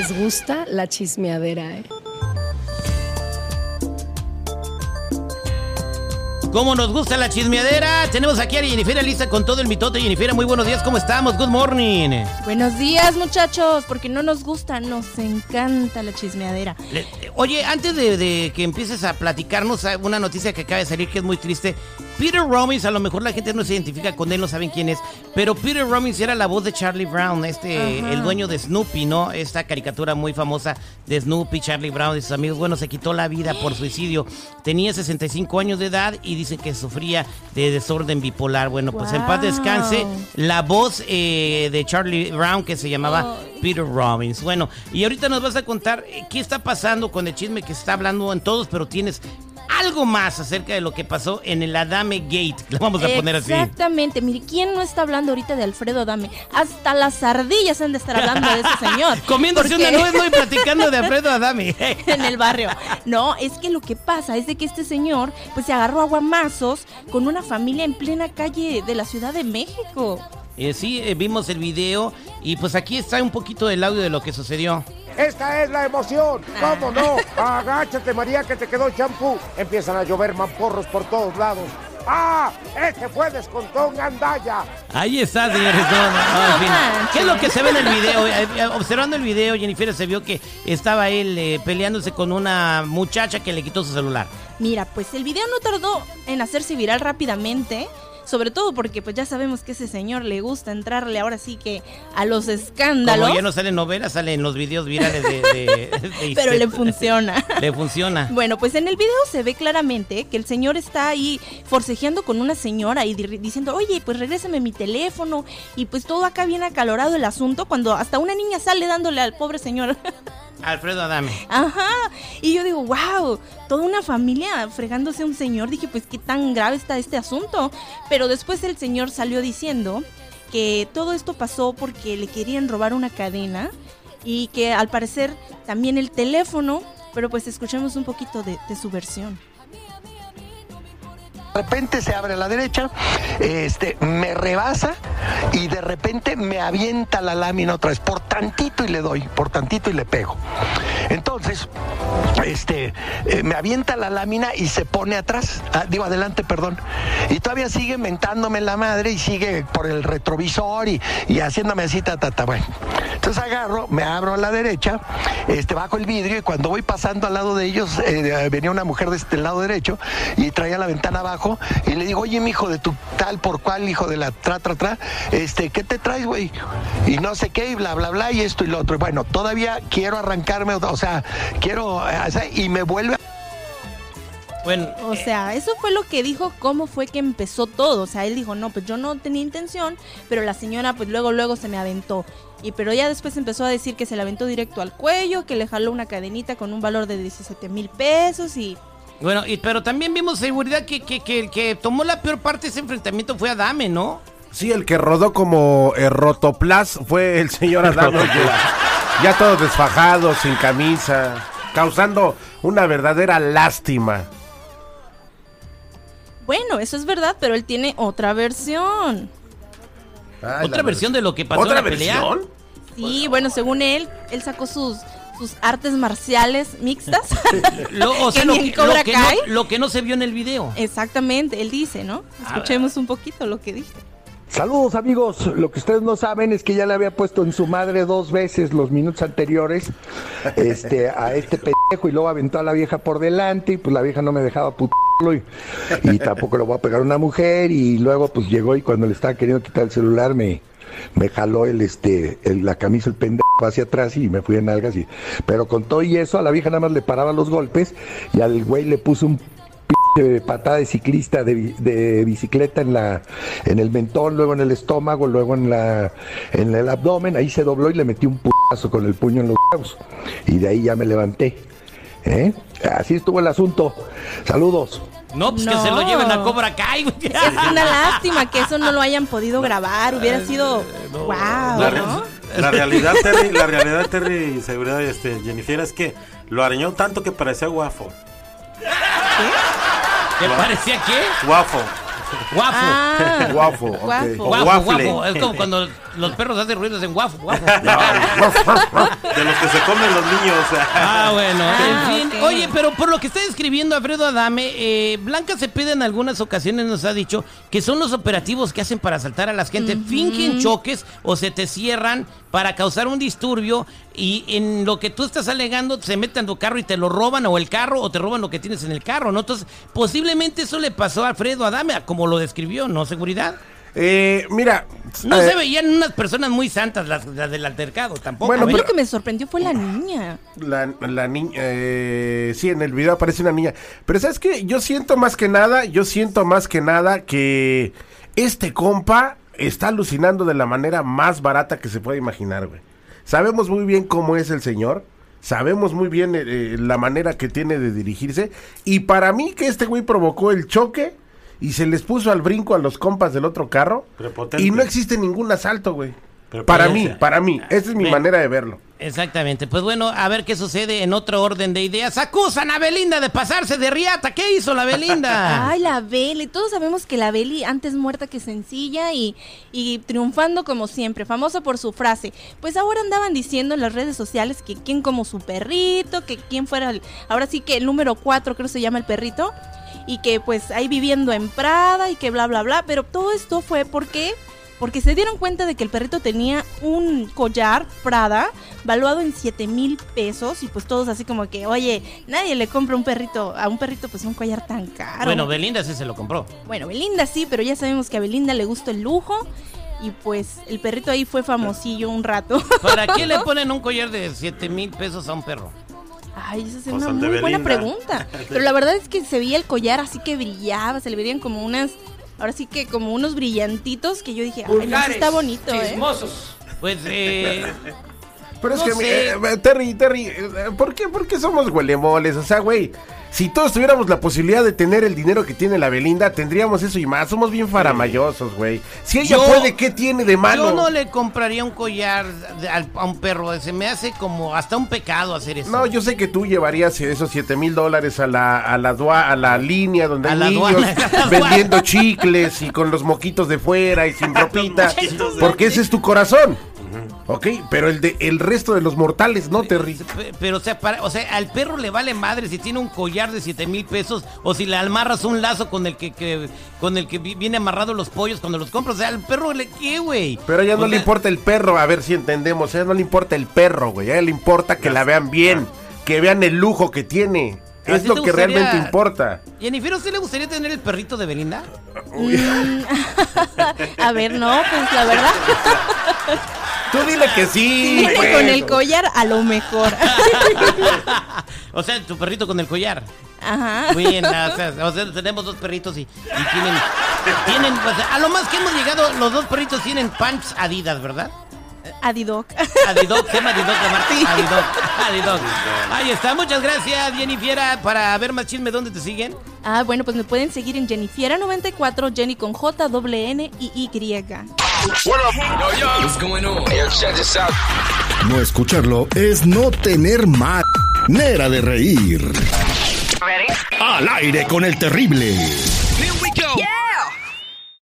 les gusta la chismeadera, ¿eh? Como nos gusta la chismeadera, tenemos aquí a Jennifer lista con todo el mitote. Jennifer, muy buenos días, ¿cómo estamos? Good morning. Buenos días, muchachos, porque no nos gusta, nos encanta la chismeadera. Le- oye, antes de, de que empieces a platicarnos ah, una noticia que acaba de salir que es muy triste. Peter Robbins, a lo mejor la gente no se identifica con él, no saben quién es, pero Peter Robbins era la voz de Charlie Brown, este, Ajá. el dueño de Snoopy, ¿no? Esta caricatura muy famosa de Snoopy, Charlie Brown y sus amigos. Bueno, se quitó la vida por suicidio. Tenía 65 años de edad y dice que sufría de desorden bipolar. Bueno, pues en paz descanse la voz eh, de Charlie Brown que se llamaba Peter Robbins. Bueno, y ahorita nos vas a contar eh, qué está pasando con el chisme que está hablando en todos, pero tienes algo más acerca de lo que pasó en el Adame Gate. Lo vamos a poner así. Exactamente. Mire, ¿quién no está hablando ahorita de Alfredo Adame? Hasta las ardillas han de estar hablando de ese señor. Comiéndose Porque- una nuez ¿no? y platicando de Alfredo Adame. en el barrio. No, es que lo que pasa es de que este señor pues se agarró a guamazos con una familia en plena calle de la Ciudad de México. Eh, sí, eh, vimos el video y pues aquí está un poquito del audio de lo que sucedió. Esta es la emoción. ¿Cómo no? Agáchate, María, que te quedó el champú. Empiezan a llover mamporros por todos lados. ¡Ah! Este fue descontón Gandaya. Ahí está, señores. No, no, no, en fin. manches. ¿Qué es lo que se ve en el video? Eh, eh, Observando el video, Jennifer se vio que estaba él eh, peleándose con una muchacha que le quitó su celular. Mira, pues el video no tardó en hacerse viral rápidamente. Sobre todo porque pues ya sabemos que ese señor le gusta entrarle ahora sí que a los escándalos. Como ya no sale en novelas, sale en los videos virales de... de- de- pero le funciona. Le funciona. Bueno, pues en el video se ve claramente que el señor está ahí forcejeando con una señora y di- diciendo, oye, pues regrésame mi teléfono. Y pues todo acá bien acalorado el asunto cuando hasta una niña sale dándole al pobre señor. Alfredo Adame. Ajá. Y yo digo, wow, toda una familia fregándose a un señor. Dije, pues qué tan grave está este asunto. Pero después el señor salió diciendo que todo esto pasó porque le querían robar una cadena y que al parecer también el teléfono. Pero pues escuchemos un poquito de, de su versión. De repente se abre a la derecha, este, me rebasa y de repente me avienta la lámina otra vez, por tantito y le doy, por tantito y le pego. Entonces, este, eh, me avienta la lámina y se pone atrás, ah, digo adelante, perdón, y todavía sigue mentándome la madre y sigue por el retrovisor y, y haciéndome así, ta, ta, ta, bueno. Entonces agarro, me abro a la derecha, este, bajo el vidrio y cuando voy pasando al lado de ellos, eh, venía una mujer de este lado derecho y traía la ventana abajo y le digo, oye, mi hijo de tu tal por cual, hijo de la tra, tra, tra, este, ¿qué te traes, güey? Y no sé qué, y bla, bla, bla, y esto y lo otro. Bueno, todavía quiero arrancarme, o sea, quiero, eh, o sea, y me vuelve a Bueno, O sea, eso fue lo que dijo, cómo fue que empezó todo. O sea, él dijo, no, pues yo no tenía intención, pero la señora pues luego, luego se me aventó. Y pero ya después empezó a decir que se le aventó directo al cuello, que le jaló una cadenita con un valor de 17 mil pesos y... bueno y, pero también vimos seguridad que, que, que el que tomó la peor parte de ese enfrentamiento fue Adame, ¿no? Sí, el que rodó como eh, rotoplas fue el señor Adame. Ya todo desfajado, sin camisa, causando una verdadera lástima. Bueno, eso es verdad, pero él tiene otra versión. Ay, Otra la versión de lo que pasó en ¿Otra la pelea. versión? Sí, bueno, según él, él sacó sus, sus artes marciales mixtas. Lo, o sea, Que lo ni en que, Cobra lo que Kai. no, lo que no se vio en el video. Exactamente, él dice, ¿no? Escuchemos un poquito lo que dice. Saludos amigos, lo que ustedes no saben es que ya le había puesto en su madre dos veces los minutos anteriores este, a este pendejo y luego aventó a la vieja por delante y pues la vieja no me dejaba putarlo y, tampoco lo voy a pegar a una mujer y luego pues llegó y cuando le estaba queriendo quitar el celular me, me jaló el este la camisa el pendejo hacia atrás y me fui en algas y pero con todo y eso a la vieja nada más le paraba los golpes y al güey le puso un patada de ciclista de, bi- de bicicleta en la en el mentón, luego en el estómago, luego en la en el abdomen, ahí se dobló y le metí un putazo con el puño en los huevos. Y de ahí ya me levanté. ¿Eh? Así estuvo el asunto. Saludos. No, pues que se lo lleven a Cobra Kai. Es una lástima que eso no lo hayan podido grabar, hubiera sido wow, La, re- ¿no? la realidad, Terry, la realidad, Terry, y seguridad, este, Jennifer, es que lo arañó tanto que parecía guafo. ¿Te parecía qué? Guafo. Guafo. Ah, Guafo, ok. guafo. Guafo. Es como cuando los perros hacen ruidos en guafo, guafo. De los que se comen los niños. Ah, bueno, Ah, en fin. Oye, pero por lo que está describiendo Alfredo Adame, eh, Blanca Cepeda en algunas ocasiones nos ha dicho que son los operativos que hacen para asaltar a las gente. Fingen choques o se te cierran para causar un disturbio y en lo que tú estás alegando se meten en tu carro y te lo roban o el carro o te roban lo que tienes en el carro, ¿no? Entonces, posiblemente eso le pasó a Alfredo Adame, como lo describió, ¿no? Seguridad. Eh, mira. No eh, se veían unas personas muy santas las, las del altercado, tampoco. Bueno, a mí ¿eh? lo que me sorprendió fue la niña. La, la niña, eh, sí, en el video aparece una niña. Pero ¿sabes qué? Yo siento más que nada, yo siento más que nada que este compa está alucinando de la manera más barata que se puede imaginar, güey. Sabemos muy bien cómo es el señor. Sabemos muy bien eh, eh, la manera que tiene de dirigirse. Y para mí que este güey provocó el choque y se les puso al brinco a los compas del otro carro. Prepotente. Y no existe ningún asalto, güey. Pero Para mí, para mí. Esa es mi manera de verlo. Exactamente. Pues bueno, a ver qué sucede en otro orden de ideas. Acusan a Belinda de pasarse de riata. ¿Qué hizo la Belinda? Ay, la Beli. Todos sabemos que la Beli antes muerta que sencilla y, y triunfando como siempre, famosa por su frase. Pues ahora andaban diciendo en las redes sociales que quién como su perrito, que quién fuera, el- ahora sí que el número 4 creo se llama el perrito, y que pues ahí viviendo en Prada y que bla, bla, bla. Pero todo esto fue porque... Porque se dieron cuenta de que el perrito tenía un collar Prada valuado en 7 mil pesos y pues todos así como que, oye, nadie le compra un perrito, a un perrito pues un collar tan caro. Bueno, Belinda sí se lo compró. Bueno, Belinda sí, pero ya sabemos que a Belinda le gusta el lujo y pues el perrito ahí fue famosillo un rato. ¿Para qué le ponen un collar de 7 mil pesos a un perro? Ay, esa es una muy buena pregunta. Pero la verdad es que se veía el collar así que brillaba, se le veían como unas, ahora sí que como unos brillantitos que yo dije, ay, no, sí está bonito, ¿eh? Pues, eh, Pero es que, eh, eh, Terry, Terry, eh, ¿por qué, ¿por qué somos huelemoles? O sea, güey, si todos tuviéramos la posibilidad de tener el dinero que tiene la Belinda, tendríamos eso y más. Somos bien faramayosos, güey. Si ella Yo- puede, ¿qué tiene de malo? yo no le compraría un collar de- al- a un perro. Se me hace como hasta un pecado hacer eso. No, yo sé que tú llevarías esos 7 mil dólares a la, a, la a la línea donde A hay la niños aduana, vendiendo chicles y con los moquitos de fuera y sin ropita, porque ese es tu corazón. Ok, pero el de el resto de los mortales, no, Terry. Pe- Pero, o sea, para- o sea, al perro le vale madre si tiene un collar de 7 mil pesos o si le amarras un lazo con el que, que- con el que vi- viene amarrado los pollos cuando los compras. O sea, al perro le qué, güey. Pero a ella no O le sea, importa el perro, a ver si entendemos. A ella no le importa el perro, güey. A ella le importa que la vean bien, que vean el lujo que tiene. ¿A Es lo que realmente importa. Jennifer, ¿a usted le gustaría tener el perrito de Belinda? Mm, a ver, no, pues la verdad, Tú dile que sí. viene pues. con el collar, a lo mejor. o sea, tu perrito con el collar. Ajá. Muy bien, o sea, o sea, tenemos dos perritos y, y tienen, tienen, o sea, a lo más que hemos llegado, los dos perritos tienen pants Adidas, ¿verdad? Adidoc. Adidoc, se llama Adidoc la marca. Adidoc, Adidoc. Ahí está, muchas gracias, Jennifer. Para ver más chisme, ¿dónde te siguen? Ah, bueno, pues me pueden seguir en Jennifiera94, Jenny con J, W, N y Y. No escucharlo es no tener manera de reír. Al aire con el terrible.